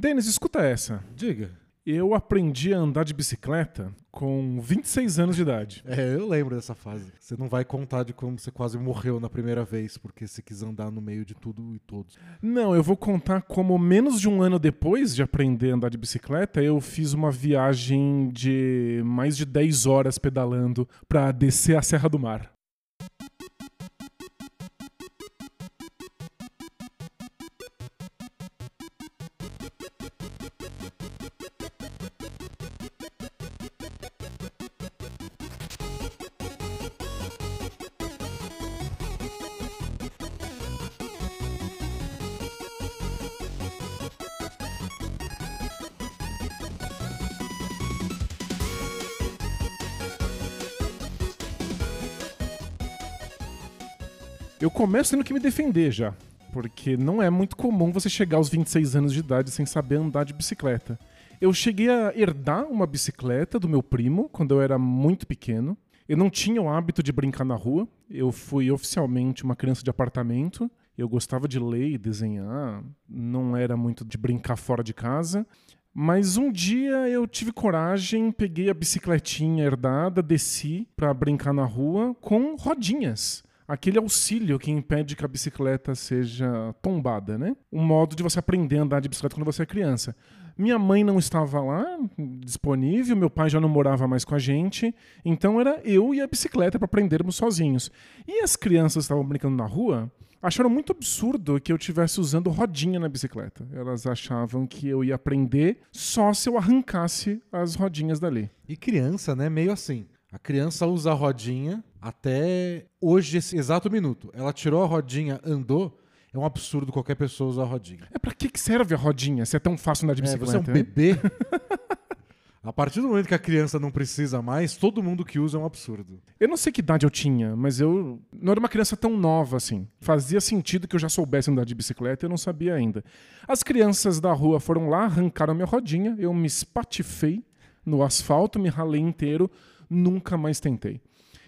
Denis, escuta essa. Diga. Eu aprendi a andar de bicicleta com 26 anos de idade. É, eu lembro dessa fase. Você não vai contar de como você quase morreu na primeira vez, porque você quis andar no meio de tudo e todos. Não, eu vou contar como menos de um ano depois de aprender a andar de bicicleta, eu fiz uma viagem de mais de 10 horas pedalando para descer a Serra do Mar. Começo tendo que me defender já, porque não é muito comum você chegar aos 26 anos de idade sem saber andar de bicicleta. Eu cheguei a herdar uma bicicleta do meu primo quando eu era muito pequeno. Eu não tinha o hábito de brincar na rua. Eu fui oficialmente uma criança de apartamento. Eu gostava de ler e desenhar, não era muito de brincar fora de casa. Mas um dia eu tive coragem, peguei a bicicletinha herdada, desci para brincar na rua com rodinhas aquele auxílio que impede que a bicicleta seja tombada, né? Um modo de você aprender a andar de bicicleta quando você é criança. Minha mãe não estava lá disponível, meu pai já não morava mais com a gente, então era eu e a bicicleta para aprendermos sozinhos. E as crianças estavam brincando na rua, acharam muito absurdo que eu estivesse usando rodinha na bicicleta. Elas achavam que eu ia aprender só se eu arrancasse as rodinhas dali. E criança, né? Meio assim. A criança usa a rodinha até hoje, esse exato minuto. Ela tirou a rodinha, andou. É um absurdo qualquer pessoa usar a rodinha. É pra que que serve a rodinha se é tão fácil andar de É, bicicleta? você é um hein? bebê. a partir do momento que a criança não precisa mais, todo mundo que usa é um absurdo. Eu não sei que idade eu tinha, mas eu não era uma criança tão nova assim. Fazia sentido que eu já soubesse andar de bicicleta e eu não sabia ainda. As crianças da rua foram lá, arrancaram minha rodinha, eu me espatifei no asfalto, me ralei inteiro, nunca mais tentei.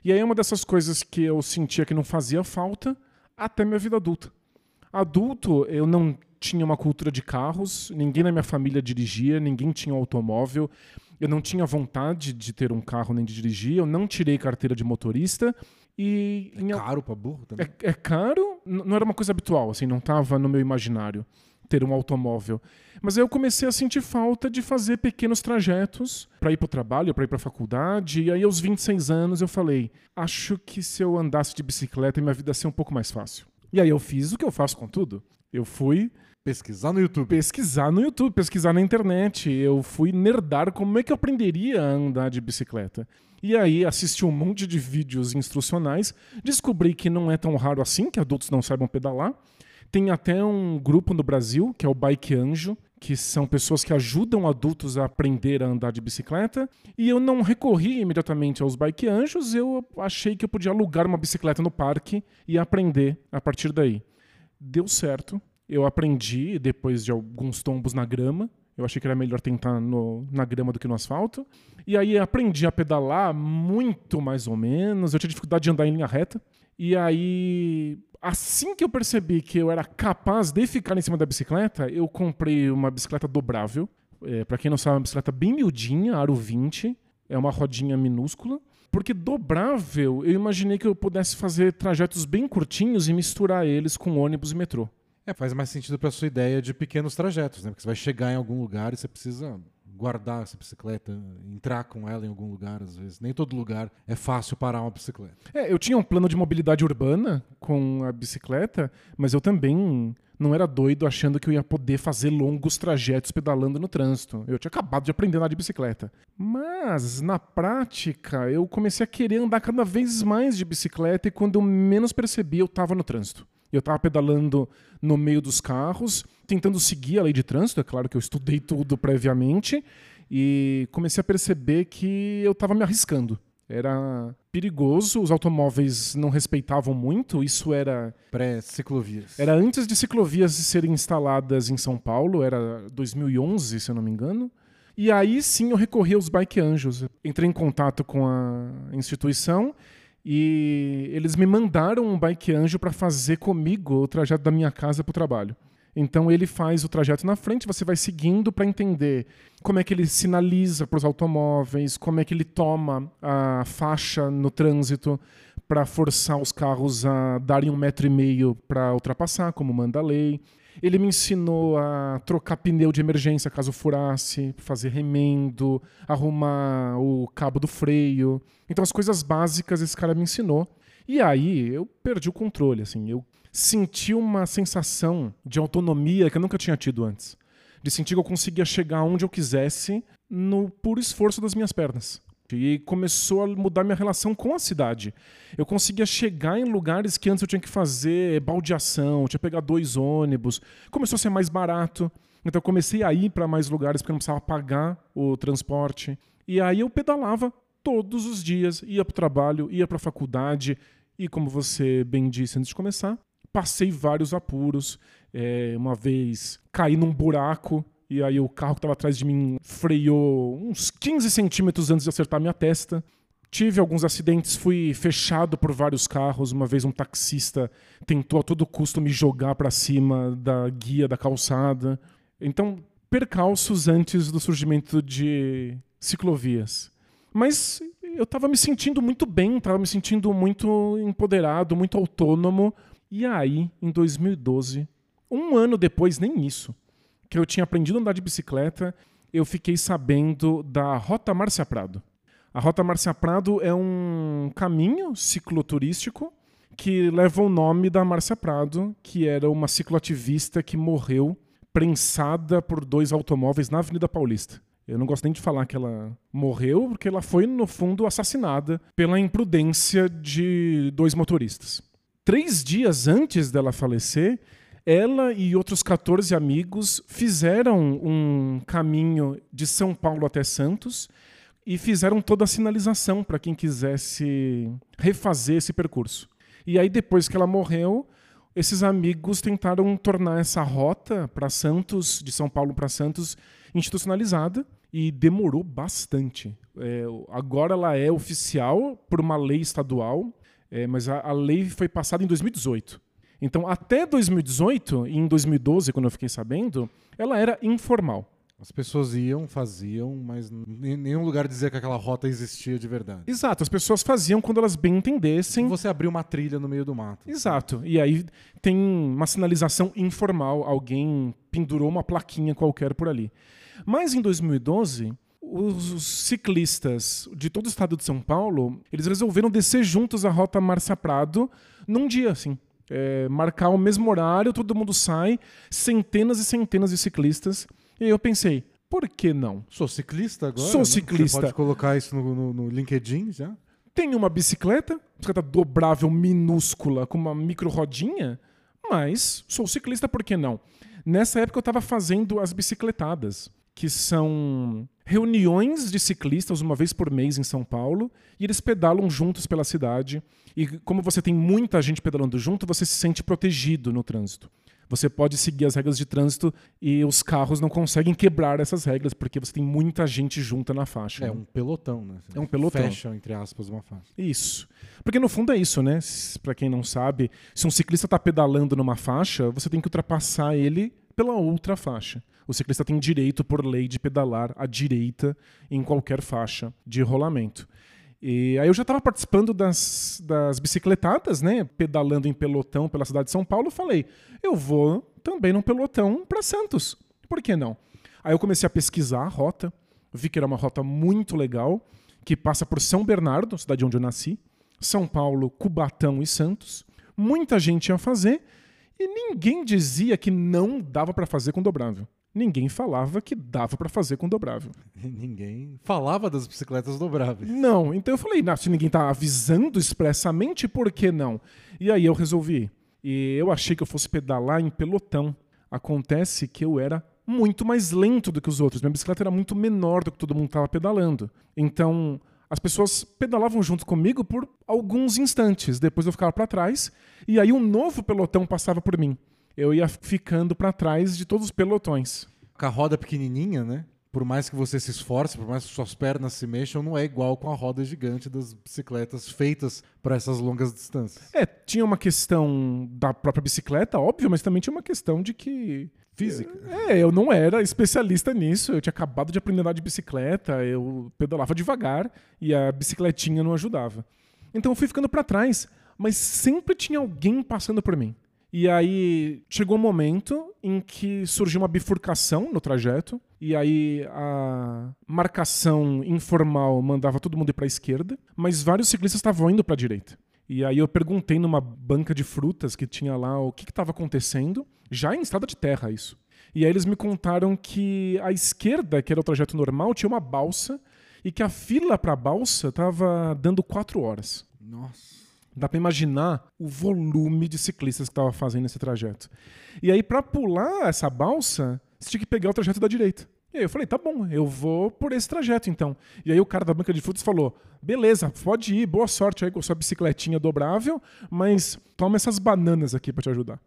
E aí é uma dessas coisas que eu sentia que não fazia falta até minha vida adulta. Adulto, eu não tinha uma cultura de carros, ninguém na minha família dirigia, ninguém tinha um automóvel, eu não tinha vontade de ter um carro nem de dirigir, eu não tirei carteira de motorista e É caro pra burro também. é, é caro, não era uma coisa habitual, assim, não estava no meu imaginário ter um automóvel. Mas aí eu comecei a sentir falta de fazer pequenos trajetos para ir para o trabalho, para ir para a faculdade. E aí, aos 26 anos, eu falei: acho que se eu andasse de bicicleta, minha vida ia ser um pouco mais fácil. E aí eu fiz o que eu faço com tudo. Eu fui Pesquisar no YouTube. pesquisar no YouTube, pesquisar na internet. Eu fui nerdar como é que eu aprenderia a andar de bicicleta. E aí assisti um monte de vídeos instrucionais, descobri que não é tão raro assim que adultos não saibam pedalar. Tem até um grupo no Brasil, que é o Bike Anjo, que são pessoas que ajudam adultos a aprender a andar de bicicleta. E eu não recorri imediatamente aos Bike Anjos, eu achei que eu podia alugar uma bicicleta no parque e aprender a partir daí. Deu certo. Eu aprendi depois de alguns tombos na grama. Eu achei que era melhor tentar no- na grama do que no asfalto. E aí aprendi a pedalar muito mais ou menos. Eu tinha dificuldade de andar em linha reta. E aí, assim que eu percebi que eu era capaz de ficar em cima da bicicleta, eu comprei uma bicicleta dobrável. É, para quem não sabe, é uma bicicleta bem miudinha, aro 20. É uma rodinha minúscula. Porque dobrável, eu imaginei que eu pudesse fazer trajetos bem curtinhos e misturar eles com ônibus e metrô. É, faz mais sentido pra sua ideia de pequenos trajetos, né? Porque você vai chegar em algum lugar e você precisa guardar essa bicicleta, entrar com ela em algum lugar, às vezes. Nem todo lugar é fácil parar uma bicicleta. É, eu tinha um plano de mobilidade urbana com a bicicleta, mas eu também não era doido achando que eu ia poder fazer longos trajetos pedalando no trânsito. Eu tinha acabado de aprender a andar de bicicleta. Mas, na prática, eu comecei a querer andar cada vez mais de bicicleta e quando eu menos percebi, eu estava no trânsito. Eu estava pedalando no meio dos carros, tentando seguir a lei de trânsito, é claro que eu estudei tudo previamente, e comecei a perceber que eu estava me arriscando. Era perigoso, os automóveis não respeitavam muito, isso era Pré-ciclovias. era antes de ciclovias serem instaladas em São Paulo, era 2011, se eu não me engano. E aí sim eu recorri aos Bike Anjos. Entrei em contato com a instituição e eles me mandaram um Bike Anjo para fazer comigo o trajeto da minha casa para o trabalho. Então ele faz o trajeto na frente, você vai seguindo para entender como é que ele sinaliza para os automóveis, como é que ele toma a faixa no trânsito para forçar os carros a darem um metro e meio para ultrapassar, como manda a lei. Ele me ensinou a trocar pneu de emergência caso furasse, fazer remendo, arrumar o cabo do freio. Então as coisas básicas esse cara me ensinou. E aí eu perdi o controle, assim, eu senti uma sensação de autonomia que eu nunca tinha tido antes. De sentir que eu conseguia chegar onde eu quisesse no puro esforço das minhas pernas. E começou a mudar minha relação com a cidade. Eu conseguia chegar em lugares que antes eu tinha que fazer baldeação, tinha que pegar dois ônibus. Começou a ser mais barato. Então eu comecei a ir para mais lugares porque eu não precisava pagar o transporte. E aí eu pedalava todos os dias, ia para o trabalho, ia para a faculdade. E como você bem disse antes de começar, passei vários apuros. É, uma vez caí num buraco e aí o carro que estava atrás de mim freou uns 15 centímetros antes de acertar minha testa. Tive alguns acidentes, fui fechado por vários carros. Uma vez um taxista tentou a todo custo me jogar para cima da guia da calçada. Então, percalços antes do surgimento de ciclovias. Mas eu estava me sentindo muito bem, estava me sentindo muito empoderado, muito autônomo, e aí, em 2012, um ano depois, nem isso, que eu tinha aprendido a andar de bicicleta, eu fiquei sabendo da Rota Márcia Prado. A Rota Márcia Prado é um caminho cicloturístico que leva o nome da Márcia Prado, que era uma cicloativista que morreu prensada por dois automóveis na Avenida Paulista. Eu não gosto nem de falar que ela morreu, porque ela foi, no fundo, assassinada pela imprudência de dois motoristas três dias antes dela falecer, ela e outros 14 amigos fizeram um caminho de São Paulo até Santos e fizeram toda a sinalização para quem quisesse refazer esse percurso. E aí, depois que ela morreu, esses amigos tentaram tornar essa rota para Santos, de São Paulo para Santos, institucionalizada e demorou bastante. É, agora ela é oficial por uma lei estadual é, mas a, a lei foi passada em 2018. Então, até 2018 e em 2012, quando eu fiquei sabendo, ela era informal. As pessoas iam, faziam, mas em nenhum lugar dizia que aquela rota existia de verdade. Exato, as pessoas faziam quando elas bem entendessem. Você abriu uma trilha no meio do mato. Exato. E aí tem uma sinalização informal, alguém pendurou uma plaquinha qualquer por ali. Mas em 2012, os ciclistas de todo o estado de São Paulo, eles resolveram descer juntos a rota Marcia Prado num dia, assim. É, marcar o mesmo horário, todo mundo sai, centenas e centenas de ciclistas. E aí eu pensei, por que não? Sou ciclista agora? Sou ciclista. Você pode colocar isso no, no, no LinkedIn já? Tenho uma bicicleta, bicicleta dobrável minúscula, com uma micro rodinha, mas sou ciclista, por que não? Nessa época eu estava fazendo as bicicletadas que são reuniões de ciclistas uma vez por mês em São Paulo e eles pedalam juntos pela cidade. E como você tem muita gente pedalando junto, você se sente protegido no trânsito. Você pode seguir as regras de trânsito e os carros não conseguem quebrar essas regras porque você tem muita gente junta na faixa. É né? um pelotão, né? É um pelotão. Fecha, entre aspas, uma faixa. Isso. Porque no fundo é isso, né? Para quem não sabe, se um ciclista está pedalando numa faixa, você tem que ultrapassar ele pela outra faixa. O ciclista tem direito, por lei, de pedalar à direita em qualquer faixa de rolamento. E aí eu já estava participando das, das bicicletadas, né? Pedalando em pelotão pela cidade de São Paulo. Falei, eu vou também num pelotão para Santos. Por que não? Aí eu comecei a pesquisar a rota. Vi que era uma rota muito legal, que passa por São Bernardo, cidade onde eu nasci, São Paulo, Cubatão e Santos. Muita gente ia fazer e ninguém dizia que não dava para fazer com dobrável ninguém falava que dava para fazer com dobrável. Ninguém falava das bicicletas dobráveis. Não, então eu falei, se ninguém tá avisando expressamente, por que não? E aí eu resolvi. E eu achei que eu fosse pedalar em pelotão. Acontece que eu era muito mais lento do que os outros. Minha bicicleta era muito menor do que todo mundo estava pedalando. Então, as pessoas pedalavam junto comigo por alguns instantes. Depois eu ficava para trás e aí um novo pelotão passava por mim eu ia ficando para trás de todos os pelotões. Com a roda pequenininha, né? por mais que você se esforce, por mais que suas pernas se mexam, não é igual com a roda gigante das bicicletas feitas para essas longas distâncias. É, tinha uma questão da própria bicicleta, óbvio, mas também tinha uma questão de que Física. É, eu não era especialista nisso. Eu tinha acabado de aprender a andar de bicicleta, eu pedalava devagar e a bicicletinha não ajudava. Então eu fui ficando para trás, mas sempre tinha alguém passando por mim. E aí chegou um momento em que surgiu uma bifurcação no trajeto, e aí a marcação informal mandava todo mundo ir para a esquerda, mas vários ciclistas estavam indo para a direita. E aí eu perguntei numa banca de frutas que tinha lá o que estava acontecendo, já em estrada de terra isso. E aí eles me contaram que a esquerda, que era o trajeto normal, tinha uma balsa e que a fila para a balsa estava dando quatro horas. Nossa. Dá para imaginar o volume de ciclistas que estava fazendo esse trajeto. E aí, para pular essa balsa, você tinha que pegar o trajeto da direita. E aí eu falei, tá bom, eu vou por esse trajeto então. E aí o cara da banca de frutas falou, beleza, pode ir, boa sorte aí com sua bicicletinha dobrável, mas toma essas bananas aqui para te ajudar.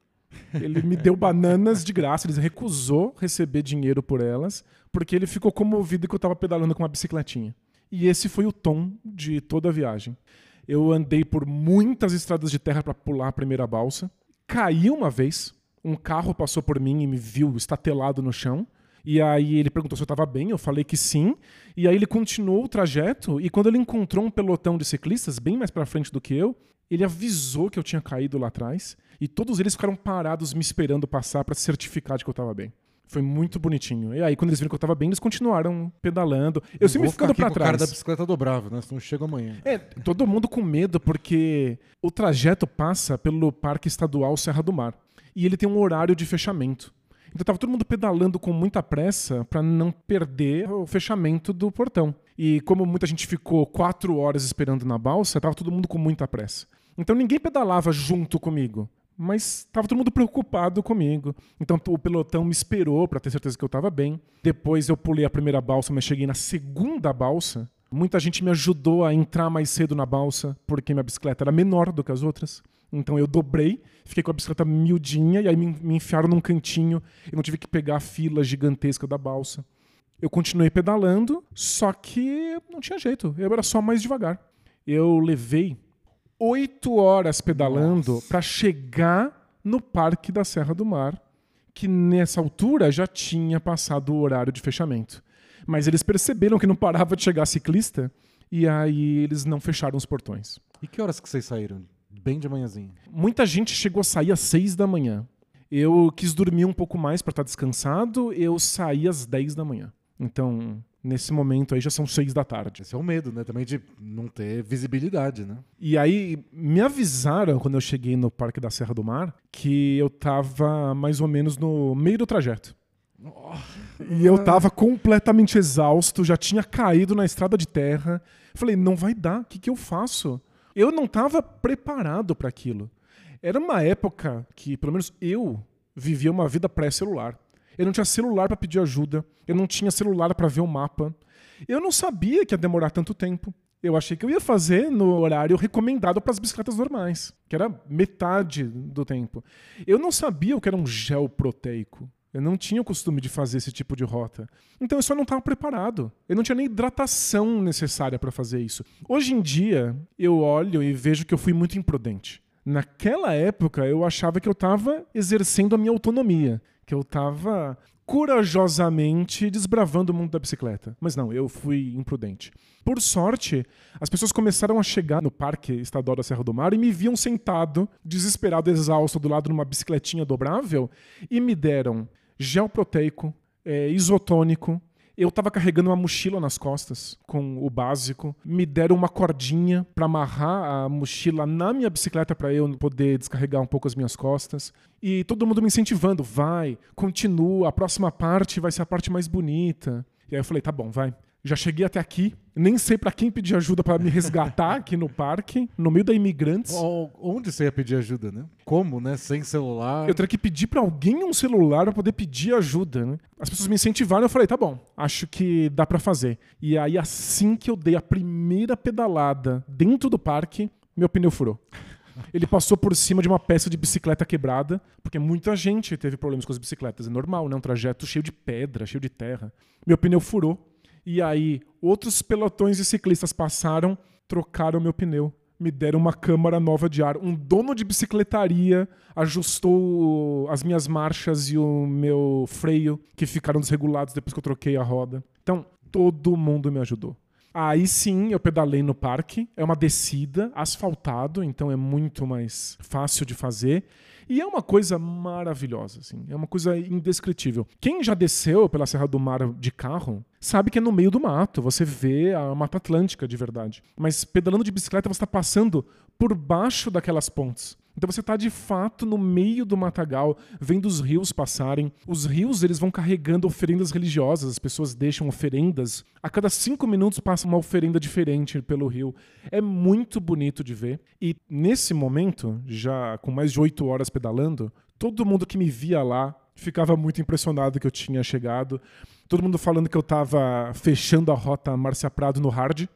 Ele me deu bananas de graça, ele recusou receber dinheiro por elas, porque ele ficou comovido que eu estava pedalando com uma bicicletinha. E esse foi o tom de toda a viagem. Eu andei por muitas estradas de terra para pular a primeira balsa. Caí uma vez. Um carro passou por mim e me viu estatelado no chão. E aí ele perguntou se eu estava bem, eu falei que sim. E aí ele continuou o trajeto e quando ele encontrou um pelotão de ciclistas bem mais para frente do que eu, ele avisou que eu tinha caído lá atrás e todos eles ficaram parados me esperando passar para certificar de que eu estava bem. Foi muito bonitinho. E aí, quando eles viram que eu tava bem, eles continuaram pedalando. Eu sempre ficando pra com trás. O cara da bicicleta dobrável, né? Senão chega amanhã. É, todo mundo com medo, porque o trajeto passa pelo Parque Estadual Serra do Mar. E ele tem um horário de fechamento. Então tava todo mundo pedalando com muita pressa para não perder o fechamento do portão. E como muita gente ficou quatro horas esperando na balsa, tava todo mundo com muita pressa. Então ninguém pedalava junto comigo mas estava todo mundo preocupado comigo. Então o pelotão me esperou para ter certeza que eu estava bem. Depois eu pulei a primeira balsa, mas cheguei na segunda balsa. Muita gente me ajudou a entrar mais cedo na balsa, porque minha bicicleta era menor do que as outras. Então eu dobrei, fiquei com a bicicleta miudinha e aí me, me enfiaram num cantinho e não tive que pegar a fila gigantesca da balsa. Eu continuei pedalando, só que não tinha jeito, eu era só mais devagar. Eu levei oito horas pedalando para chegar no Parque da Serra do Mar, que nessa altura já tinha passado o horário de fechamento. Mas eles perceberam que não parava de chegar ciclista e aí eles não fecharam os portões. E que horas que vocês saíram? Bem de manhãzinha. Muita gente chegou a sair às seis da manhã. Eu quis dormir um pouco mais para estar descansado, eu saí às dez da manhã. Então, nesse momento aí já são seis da tarde. Esse é o medo, né? Também de não ter visibilidade, né? E aí me avisaram quando eu cheguei no Parque da Serra do Mar que eu tava mais ou menos no meio do trajeto. Oh. E eu tava completamente exausto, já tinha caído na estrada de terra. Falei, não vai dar, o que, que eu faço? Eu não tava preparado para aquilo. Era uma época que, pelo menos eu, vivia uma vida pré-celular. Eu não tinha celular para pedir ajuda. Eu não tinha celular para ver o mapa. Eu não sabia que ia demorar tanto tempo. Eu achei que eu ia fazer no horário recomendado para as bicicletas normais, que era metade do tempo. Eu não sabia o que era um gel proteico. Eu não tinha o costume de fazer esse tipo de rota. Então eu só não estava preparado. Eu não tinha nem hidratação necessária para fazer isso. Hoje em dia, eu olho e vejo que eu fui muito imprudente. Naquela época, eu achava que eu estava exercendo a minha autonomia que eu tava corajosamente desbravando o mundo da bicicleta. Mas não, eu fui imprudente. Por sorte, as pessoas começaram a chegar no Parque Estadual da Serra do Mar e me viam sentado, desesperado, exausto, do lado de uma bicicletinha dobrável e me deram gel proteico, é, isotônico, eu estava carregando uma mochila nas costas com o básico. Me deram uma cordinha para amarrar a mochila na minha bicicleta para eu poder descarregar um pouco as minhas costas. E todo mundo me incentivando, vai, continua, a próxima parte vai ser a parte mais bonita. E aí eu falei, tá bom, vai já cheguei até aqui, nem sei para quem pedir ajuda para me resgatar aqui no parque, no meio da imigrantes. Onde você ia pedir ajuda, né? Como, né? Sem celular. Eu teria que pedir para alguém um celular para poder pedir ajuda, né? As pessoas me incentivaram, eu falei, tá bom, acho que dá para fazer. E aí assim que eu dei a primeira pedalada dentro do parque, meu pneu furou. Ele passou por cima de uma peça de bicicleta quebrada, porque muita gente teve problemas com as bicicletas. É normal, né? Um trajeto cheio de pedra, cheio de terra. Meu pneu furou. E aí, outros pelotões de ciclistas passaram, trocaram meu pneu me deram uma câmara nova de ar. Um dono de bicicletaria ajustou as minhas marchas e o meu freio, que ficaram desregulados depois que eu troquei a roda. Então, todo mundo me ajudou. Aí sim, eu pedalei no parque. É uma descida, asfaltado, então é muito mais fácil de fazer. E é uma coisa maravilhosa, assim. É uma coisa indescritível. Quem já desceu pela Serra do Mar de carro sabe que é no meio do mato. Você vê a Mata Atlântica de verdade. Mas pedalando de bicicleta, você está passando por baixo daquelas pontes. Então você está de fato no meio do matagal, vendo os rios passarem. Os rios eles vão carregando oferendas religiosas. As pessoas deixam oferendas. A cada cinco minutos passa uma oferenda diferente pelo rio. É muito bonito de ver. E nesse momento, já com mais de oito horas pedalando, todo mundo que me via lá ficava muito impressionado que eu tinha chegado. Todo mundo falando que eu estava fechando a rota Márcia Prado no hard,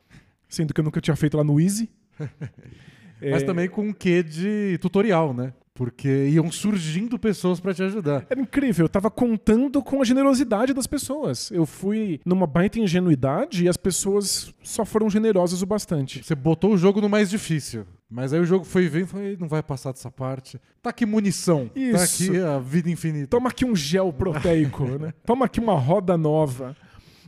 sendo que eu nunca tinha feito lá no easy. Mas é... também com um quê de tutorial, né? Porque iam surgindo pessoas para te ajudar. Era incrível, eu tava contando com a generosidade das pessoas. Eu fui numa baita ingenuidade e as pessoas só foram generosas o bastante. Você botou o jogo no mais difícil. Mas aí o jogo foi vendo e falou, não vai passar dessa parte. Tá aqui munição. Isso. Tá aqui a vida infinita. Toma aqui um gel proteico, né? Toma aqui uma roda nova.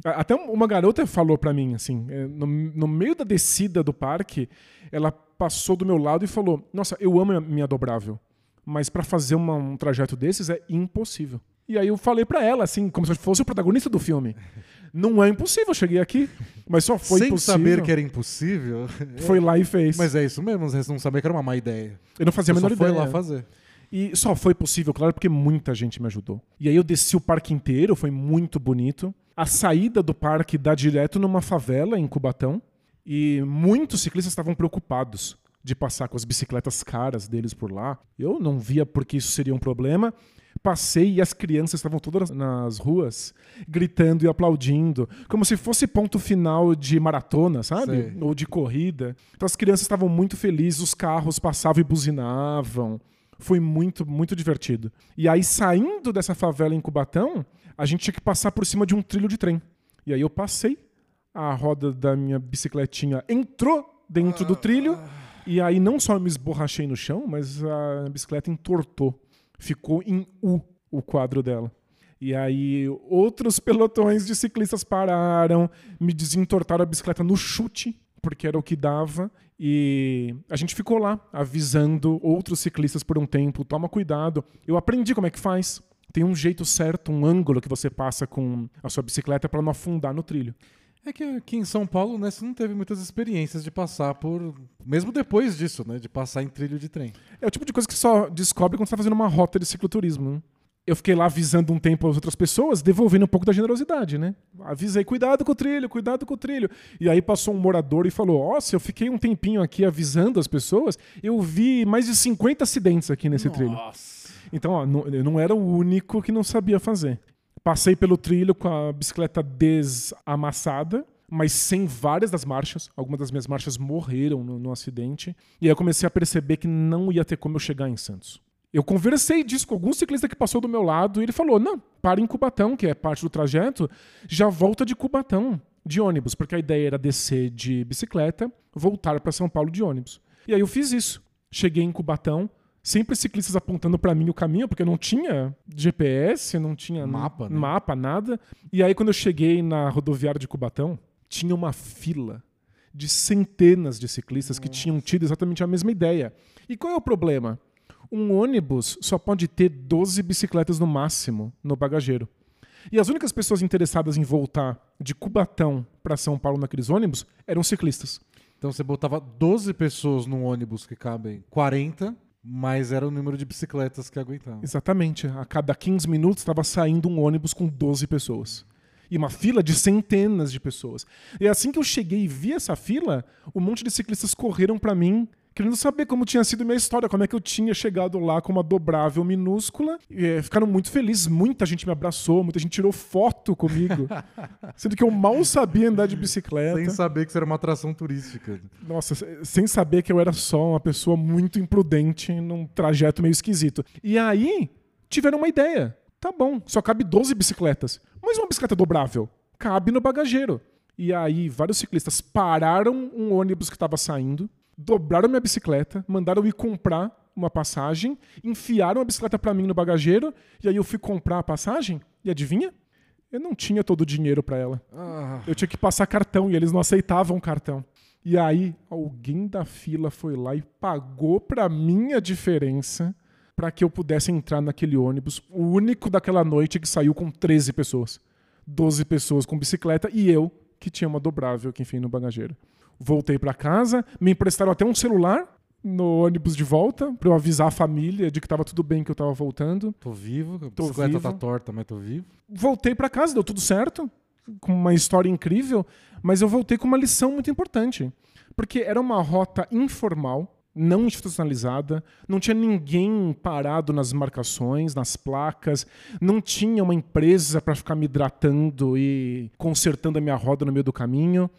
Até uma garota falou para mim, assim, é, no, no meio da descida do parque, ela passou do meu lado e falou: Nossa, eu amo a minha dobrável, mas para fazer uma, um trajeto desses é impossível. E aí eu falei para ela, assim, como se eu fosse o protagonista do filme. Não é impossível, eu cheguei aqui, mas só foi Sem impossível. saber que era impossível. Foi lá e fez. Mas é isso mesmo, não saber que era uma má ideia. Eu não fazia a menor só ideia. foi lá fazer. E só foi possível, claro, porque muita gente me ajudou. E aí eu desci o parque inteiro, foi muito bonito. A saída do parque dá direto numa favela em Cubatão. E muitos ciclistas estavam preocupados de passar com as bicicletas caras deles por lá. Eu não via porque isso seria um problema. Passei e as crianças estavam todas nas ruas gritando e aplaudindo, como se fosse ponto final de maratona, sabe? Sei. Ou de corrida. Então as crianças estavam muito felizes, os carros passavam e buzinavam. Foi muito, muito divertido. E aí, saindo dessa favela em Cubatão, a gente tinha que passar por cima de um trilho de trem. E aí eu passei, a roda da minha bicicletinha entrou dentro do trilho, e aí não só me esborrachei no chão, mas a bicicleta entortou. Ficou em U o quadro dela. E aí outros pelotões de ciclistas pararam, me desentortaram a bicicleta no chute, porque era o que dava. E a gente ficou lá avisando outros ciclistas por um tempo: toma cuidado. Eu aprendi como é que faz. Tem um jeito certo, um ângulo que você passa com a sua bicicleta para não afundar no trilho. É que aqui em São Paulo, né, você não teve muitas experiências de passar por. Mesmo depois disso, né? De passar em trilho de trem. É o tipo de coisa que só descobre quando você está fazendo uma rota de cicloturismo. Né? Eu fiquei lá avisando um tempo as outras pessoas, devolvendo um pouco da generosidade, né? Avisei, cuidado com o trilho, cuidado com o trilho. E aí passou um morador e falou: Ó, se eu fiquei um tempinho aqui avisando as pessoas, eu vi mais de 50 acidentes aqui nesse Nossa. trilho. Então, ó, não, eu não era o único que não sabia fazer. Passei pelo trilho com a bicicleta desamassada, mas sem várias das marchas. Algumas das minhas marchas morreram no, no acidente. E aí eu comecei a perceber que não ia ter como eu chegar em Santos. Eu conversei disso com algum ciclista que passou do meu lado e ele falou: não, para em Cubatão, que é parte do trajeto, já volta de Cubatão, de ônibus, porque a ideia era descer de bicicleta, voltar para São Paulo de ônibus. E aí eu fiz isso. Cheguei em Cubatão, sempre ciclistas apontando para mim o caminho, porque não tinha GPS, não tinha Mapa, né? mapa, nada. E aí quando eu cheguei na rodoviária de Cubatão, tinha uma fila de centenas de ciclistas que tinham tido exatamente a mesma ideia. E qual é o problema? Um ônibus só pode ter 12 bicicletas no máximo no bagageiro. E as únicas pessoas interessadas em voltar de Cubatão para São Paulo naqueles ônibus eram ciclistas. Então você botava 12 pessoas num ônibus que cabem 40, mas era o número de bicicletas que aguentavam. Exatamente. A cada 15 minutos estava saindo um ônibus com 12 pessoas. E uma fila de centenas de pessoas. E assim que eu cheguei e vi essa fila, um monte de ciclistas correram para mim querendo saber como tinha sido minha história, como é que eu tinha chegado lá com uma dobrável minúscula. E, é, ficaram muito felizes, muita gente me abraçou, muita gente tirou foto comigo. sendo que eu mal sabia andar de bicicleta. Sem saber que isso era uma atração turística. Nossa, sem saber que eu era só uma pessoa muito imprudente num trajeto meio esquisito. E aí, tiveram uma ideia. Tá bom, só cabe 12 bicicletas. Mas uma bicicleta dobrável cabe no bagageiro. E aí, vários ciclistas pararam um ônibus que estava saindo, dobraram minha bicicleta, mandaram eu ir comprar uma passagem, enfiaram a bicicleta para mim no bagageiro, e aí eu fui comprar a passagem, e adivinha? Eu não tinha todo o dinheiro para ela. Ah, Eu tinha que passar cartão e eles não aceitavam cartão. E aí, alguém da fila foi lá e pagou pra mim a diferença para que eu pudesse entrar naquele ônibus, o único daquela noite que saiu com 13 pessoas. 12 pessoas com bicicleta e eu, que tinha uma dobrável que enfim no bagageiro. Voltei pra casa, me emprestaram até um celular no ônibus de volta para eu avisar a família de que tava tudo bem que eu tava voltando. tô vivo, a Tô bicicleta tá vivo. torta, mas tô vivo. Voltei pra casa, deu tudo certo, com uma história incrível, mas eu voltei com uma lição muito importante, porque era uma rota informal, não institucionalizada, não tinha ninguém parado nas marcações, nas placas, não tinha uma empresa para ficar me hidratando e consertando a minha roda no meio do caminho.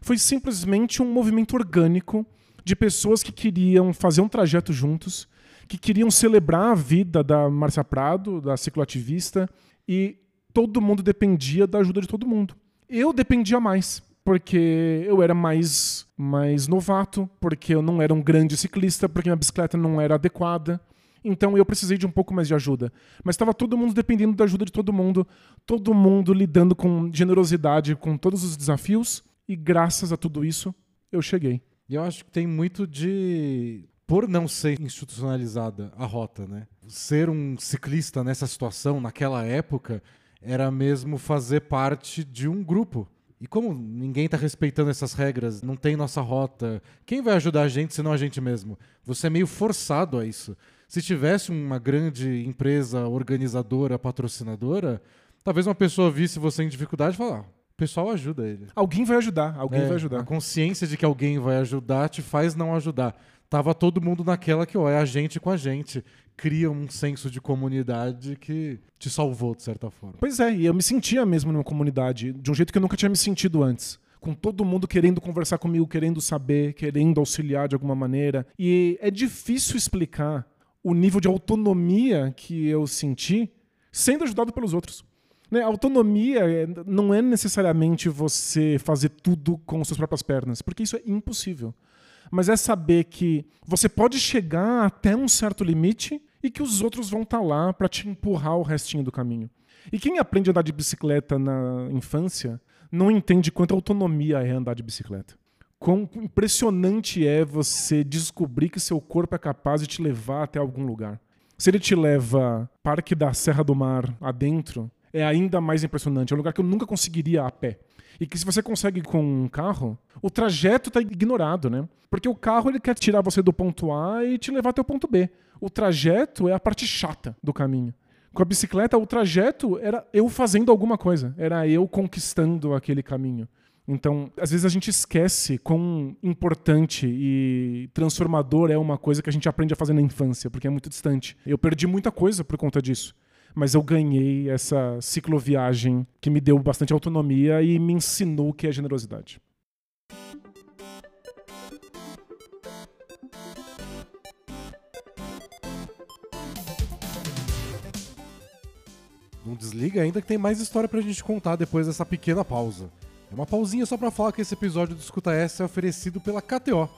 Foi simplesmente um movimento orgânico de pessoas que queriam fazer um trajeto juntos, que queriam celebrar a vida da Márcia Prado, da cicloativista, e todo mundo dependia da ajuda de todo mundo. Eu dependia mais, porque eu era mais, mais novato, porque eu não era um grande ciclista, porque minha bicicleta não era adequada. Então eu precisei de um pouco mais de ajuda. Mas estava todo mundo dependendo da ajuda de todo mundo, todo mundo lidando com generosidade com todos os desafios, e graças a tudo isso, eu cheguei. E eu acho que tem muito de. Por não ser institucionalizada a rota, né? Ser um ciclista nessa situação, naquela época, era mesmo fazer parte de um grupo. E como ninguém está respeitando essas regras, não tem nossa rota, quem vai ajudar a gente senão a gente mesmo? Você é meio forçado a isso. Se tivesse uma grande empresa organizadora, patrocinadora, talvez uma pessoa visse você em dificuldade e falar, ah, pessoal ajuda ele. Alguém vai ajudar, alguém É, vai A ajudar. consciência de que alguém vai ajudar te faz não ajudar. Tava todo mundo naquela que, ó, é a gente com a gente. Cria um senso de comunidade que te salvou, de certa forma. Pois é, e eu me sentia mesmo numa comunidade, de um jeito que eu nunca tinha me sentido antes. Com todo mundo querendo conversar comigo, querendo saber, querendo auxiliar de alguma maneira. E é difícil explicar o nível de autonomia que eu senti sendo ajudado pelos outros. Né? Autonomia é- não é necessariamente você fazer tudo com suas próprias pernas, porque isso é impossível. Mas é saber que você pode chegar até um certo limite e que os outros vão estar lá para te empurrar o restinho do caminho. E quem aprende a andar de bicicleta na infância não entende quanta autonomia é andar de bicicleta. Quão impressionante é você descobrir que seu corpo é capaz de te levar até algum lugar. Se ele te leva Parque da Serra do Mar adentro, é ainda mais impressionante. É um lugar que eu nunca conseguiria a pé. E que se você consegue com um carro, o trajeto está ignorado, né? Porque o carro ele quer tirar você do ponto A e te levar até o ponto B. O trajeto é a parte chata do caminho. Com a bicicleta, o trajeto era eu fazendo alguma coisa, era eu conquistando aquele caminho. Então, às vezes a gente esquece quão importante e transformador é uma coisa que a gente aprende a fazer na infância, porque é muito distante. Eu perdi muita coisa por conta disso. Mas eu ganhei essa cicloviagem que me deu bastante autonomia e me ensinou o que é generosidade. Não desliga ainda que tem mais história pra gente contar depois dessa pequena pausa. É uma pausinha só pra falar que esse episódio do Escuta Essa é oferecido pela KTO.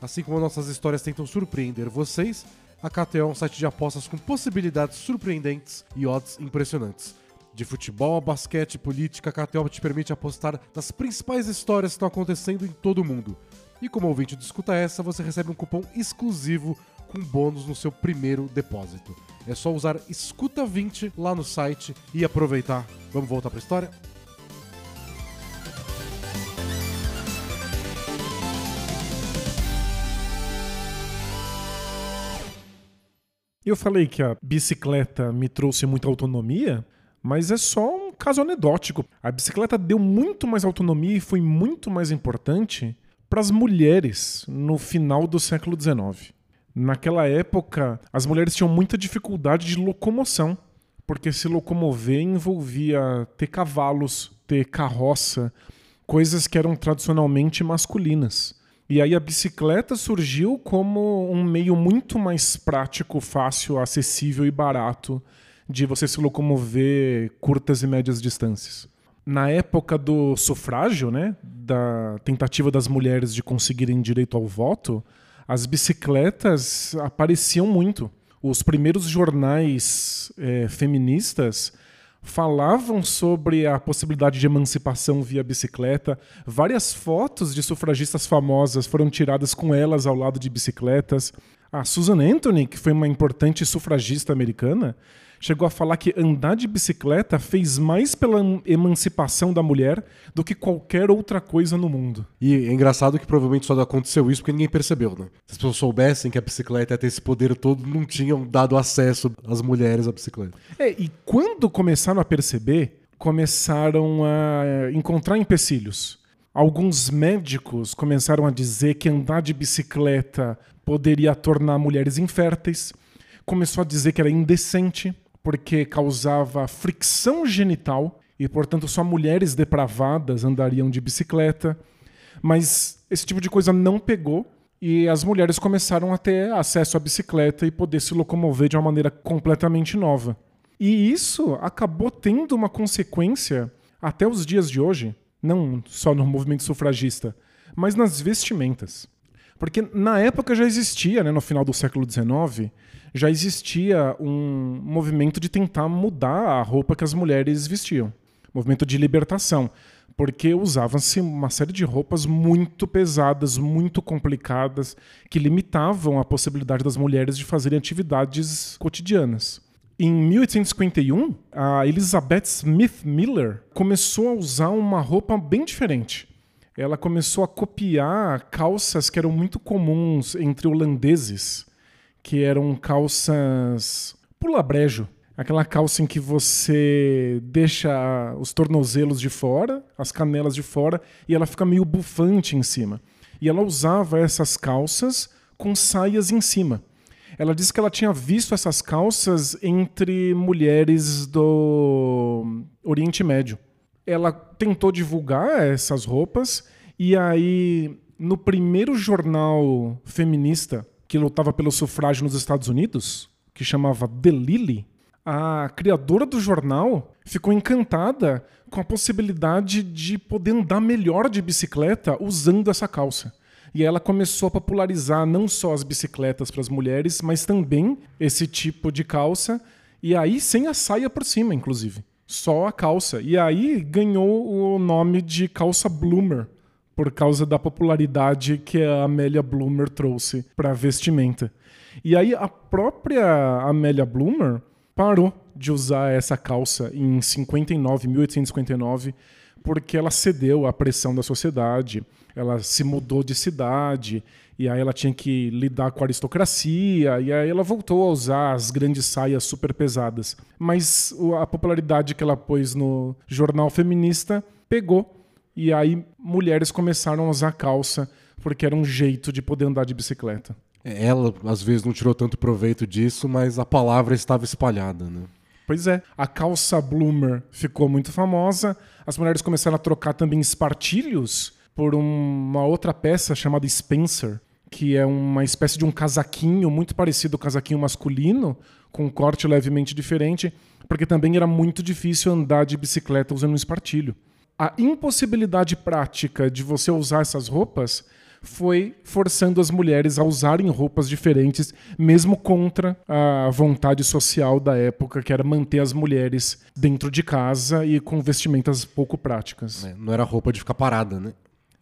Assim como nossas histórias tentam surpreender vocês, a KTO é um site de apostas com possibilidades surpreendentes e odds impressionantes. De futebol a basquete política, a KTO te permite apostar nas principais histórias que estão acontecendo em todo o mundo. E como ouvinte do Escuta Essa, você recebe um cupom exclusivo com bônus no seu primeiro depósito. É só usar Escuta20 lá no site e aproveitar. Vamos voltar pra história? Eu falei que a bicicleta me trouxe muita autonomia, mas é só um caso anedótico. A bicicleta deu muito mais autonomia e foi muito mais importante para as mulheres no final do século XIX. Naquela época, as mulheres tinham muita dificuldade de locomoção, porque se locomover envolvia ter cavalos, ter carroça, coisas que eram tradicionalmente masculinas. E aí a bicicleta surgiu como um meio muito mais prático, fácil, acessível e barato de você se locomover curtas e médias distâncias. Na época do sufrágio, né, da tentativa das mulheres de conseguirem direito ao voto, as bicicletas apareciam muito. Os primeiros jornais é, feministas falavam sobre a possibilidade de emancipação via bicicleta. Várias fotos de sufragistas famosas foram tiradas com elas ao lado de bicicletas. A Susan Anthony, que foi uma importante sufragista americana, chegou a falar que andar de bicicleta fez mais pela emancipação da mulher do que qualquer outra coisa no mundo. E é engraçado que provavelmente só aconteceu isso porque ninguém percebeu, né? Se as pessoas soubessem que a bicicleta ia ter esse poder todo, não tinham dado acesso às mulheres à bicicleta. É, e quando começaram a perceber, começaram a encontrar empecilhos. Alguns médicos começaram a dizer que andar de bicicleta poderia tornar mulheres inférteis. Começou a dizer que era indecente porque causava fricção genital e, portanto, só mulheres depravadas andariam de bicicleta. Mas esse tipo de coisa não pegou e as mulheres começaram a ter acesso à bicicleta e poder se locomover de uma maneira completamente nova. E isso acabou tendo uma consequência até os dias de hoje, não só no movimento sufragista, mas nas vestimentas. Porque na época já existia, né, no final do século XIX, já existia um movimento de tentar mudar a roupa que as mulheres vestiam. Movimento de libertação. Porque usavam-se uma série de roupas muito pesadas, muito complicadas, que limitavam a possibilidade das mulheres de fazerem atividades cotidianas. Em 1851, a Elizabeth Smith Miller começou a usar uma roupa bem diferente. Ela começou a copiar calças que eram muito comuns entre holandeses que eram calças pula-brejo. Aquela calça em que você deixa os tornozelos de fora, as canelas de fora, e ela fica meio bufante em cima. E ela usava essas calças com saias em cima. Ela disse que ela tinha visto essas calças entre mulheres do Oriente Médio. Ela tentou divulgar essas roupas e aí no primeiro jornal feminista que lutava pelo sufrágio nos Estados Unidos, que chamava The Lily, a criadora do jornal ficou encantada com a possibilidade de poder andar melhor de bicicleta usando essa calça. E ela começou a popularizar não só as bicicletas para as mulheres, mas também esse tipo de calça, e aí sem a saia por cima, inclusive. Só a calça. E aí ganhou o nome de calça bloomer, por causa da popularidade que a Amélia Bloomer trouxe para vestimenta. E aí a própria Amélia Bloomer parou de usar essa calça em 59, 1859, porque ela cedeu à pressão da sociedade, ela se mudou de cidade, e aí ela tinha que lidar com a aristocracia, e aí ela voltou a usar as grandes saias super pesadas. Mas a popularidade que ela pôs no jornal feminista pegou e aí mulheres começaram a usar calça porque era um jeito de poder andar de bicicleta. Ela, às vezes, não tirou tanto proveito disso, mas a palavra estava espalhada, né? Pois é. A calça bloomer ficou muito famosa. As mulheres começaram a trocar também espartilhos por uma outra peça chamada Spencer, que é uma espécie de um casaquinho muito parecido ao casaquinho masculino, com um corte levemente diferente, porque também era muito difícil andar de bicicleta usando um espartilho a impossibilidade prática de você usar essas roupas foi forçando as mulheres a usarem roupas diferentes, mesmo contra a vontade social da época, que era manter as mulheres dentro de casa e com vestimentas pouco práticas. É, não era roupa de ficar parada, né?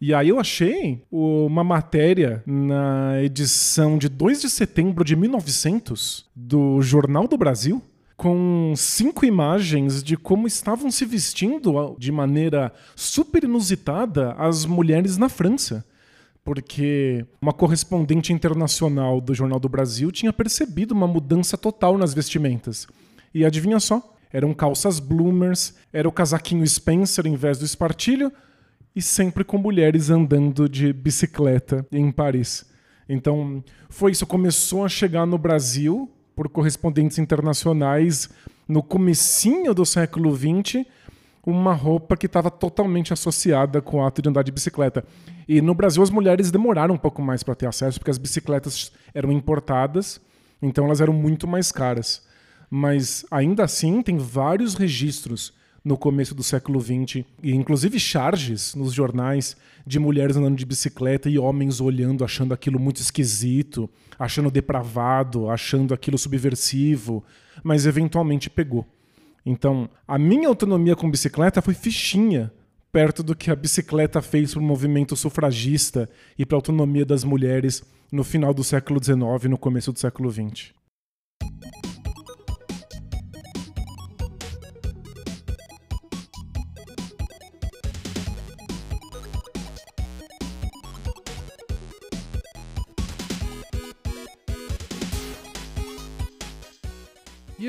E aí eu achei uma matéria na edição de 2 de setembro de 1900 do Jornal do Brasil, com cinco imagens de como estavam se vestindo de maneira super inusitada as mulheres na França. Porque uma correspondente internacional do Jornal do Brasil tinha percebido uma mudança total nas vestimentas. E adivinha só? Eram calças bloomers, era o casaquinho Spencer em vez do espartilho, e sempre com mulheres andando de bicicleta em Paris. Então, foi isso. Começou a chegar no Brasil por correspondentes internacionais no comecinho do século XX, uma roupa que estava totalmente associada com o ato de andar de bicicleta. E no Brasil as mulheres demoraram um pouco mais para ter acesso, porque as bicicletas eram importadas, então elas eram muito mais caras. Mas ainda assim tem vários registros no começo do século XX, e inclusive charges nos jornais de mulheres andando de bicicleta e homens olhando, achando aquilo muito esquisito, achando depravado, achando aquilo subversivo, mas eventualmente pegou. Então, a minha autonomia com bicicleta foi fichinha perto do que a bicicleta fez para o movimento sufragista e para a autonomia das mulheres no final do século XIX e no começo do século XX.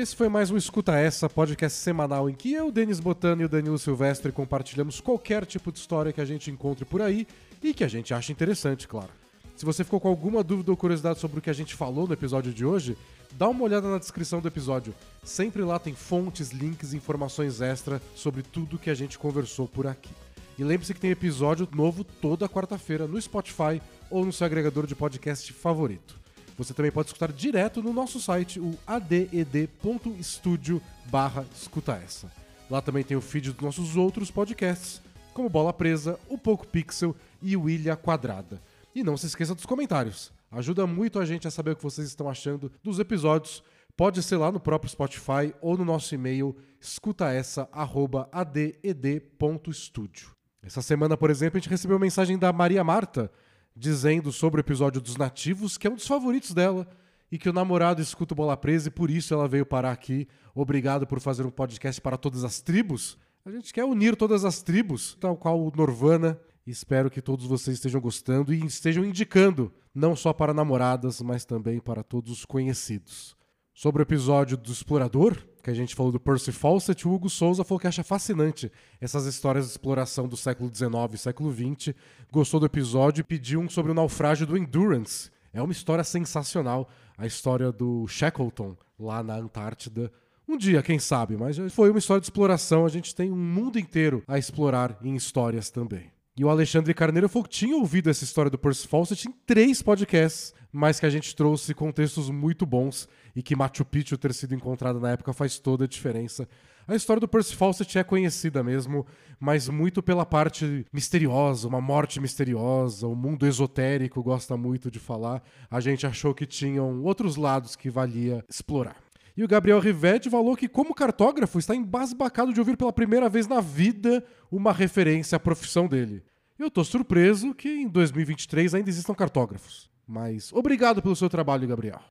Esse foi mais um Escuta Essa, podcast semanal em que eu, Denis Botano e o Danilo Silvestre compartilhamos qualquer tipo de história que a gente encontre por aí e que a gente acha interessante, claro. Se você ficou com alguma dúvida ou curiosidade sobre o que a gente falou no episódio de hoje, dá uma olhada na descrição do episódio. Sempre lá tem fontes, links e informações extra sobre tudo que a gente conversou por aqui. E lembre-se que tem episódio novo toda quarta-feira no Spotify ou no seu agregador de podcast favorito. Você também pode escutar direto no nosso site, o aded.studio barra escuta essa. Lá também tem o feed dos nossos outros podcasts, como Bola Presa, o Poco Pixel e o Ilha Quadrada. E não se esqueça dos comentários. Ajuda muito a gente a saber o que vocês estão achando dos episódios. Pode ser lá no próprio Spotify ou no nosso e-mail escutaessa@aded.studio. Essa semana, por exemplo, a gente recebeu uma mensagem da Maria Marta, dizendo sobre o episódio dos nativos, que é um dos favoritos dela, e que o namorado escuta o Bola Presa e por isso ela veio parar aqui. Obrigado por fazer um podcast para todas as tribos. A gente quer unir todas as tribos, tal qual o Norvana. Espero que todos vocês estejam gostando e estejam indicando, não só para namoradas, mas também para todos os conhecidos. Sobre o episódio do Explorador, que a gente falou do Percy Fawcett, o Hugo Souza falou que acha fascinante essas histórias de exploração do século XIX e século XX. Gostou do episódio e pediu um sobre o naufrágio do Endurance. É uma história sensacional, a história do Shackleton lá na Antártida. Um dia, quem sabe, mas foi uma história de exploração. A gente tem um mundo inteiro a explorar em histórias também. E o Alexandre Carneiro falou que tinha ouvido essa história do Percy Fawcett em três podcasts, mas que a gente trouxe contextos muito bons e que Machu Picchu ter sido encontrado na época faz toda a diferença. A história do Percy Fawcett é conhecida mesmo, mas muito pela parte misteriosa, uma morte misteriosa, o mundo esotérico gosta muito de falar. A gente achou que tinham outros lados que valia explorar. E o Gabriel Rivetti falou que, como cartógrafo, está embasbacado de ouvir pela primeira vez na vida uma referência à profissão dele. Eu estou surpreso que em 2023 ainda existam cartógrafos. Mas obrigado pelo seu trabalho, Gabriel.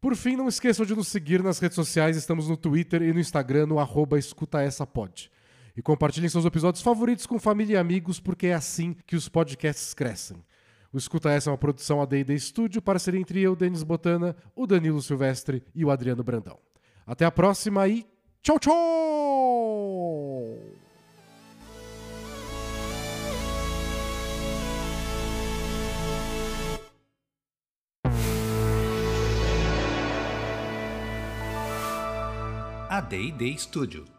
Por fim, não esqueçam de nos seguir nas redes sociais. Estamos no Twitter e no Instagram, no arroba escutaessapod. E compartilhem seus episódios favoritos com família e amigos, porque é assim que os podcasts crescem. O Escuta Essa é uma produção AD&D Studio, parceria entre eu, Denis Botana, o Danilo Silvestre e o Adriano Brandão. Até a próxima e tchau, tchau! AD&D Studio.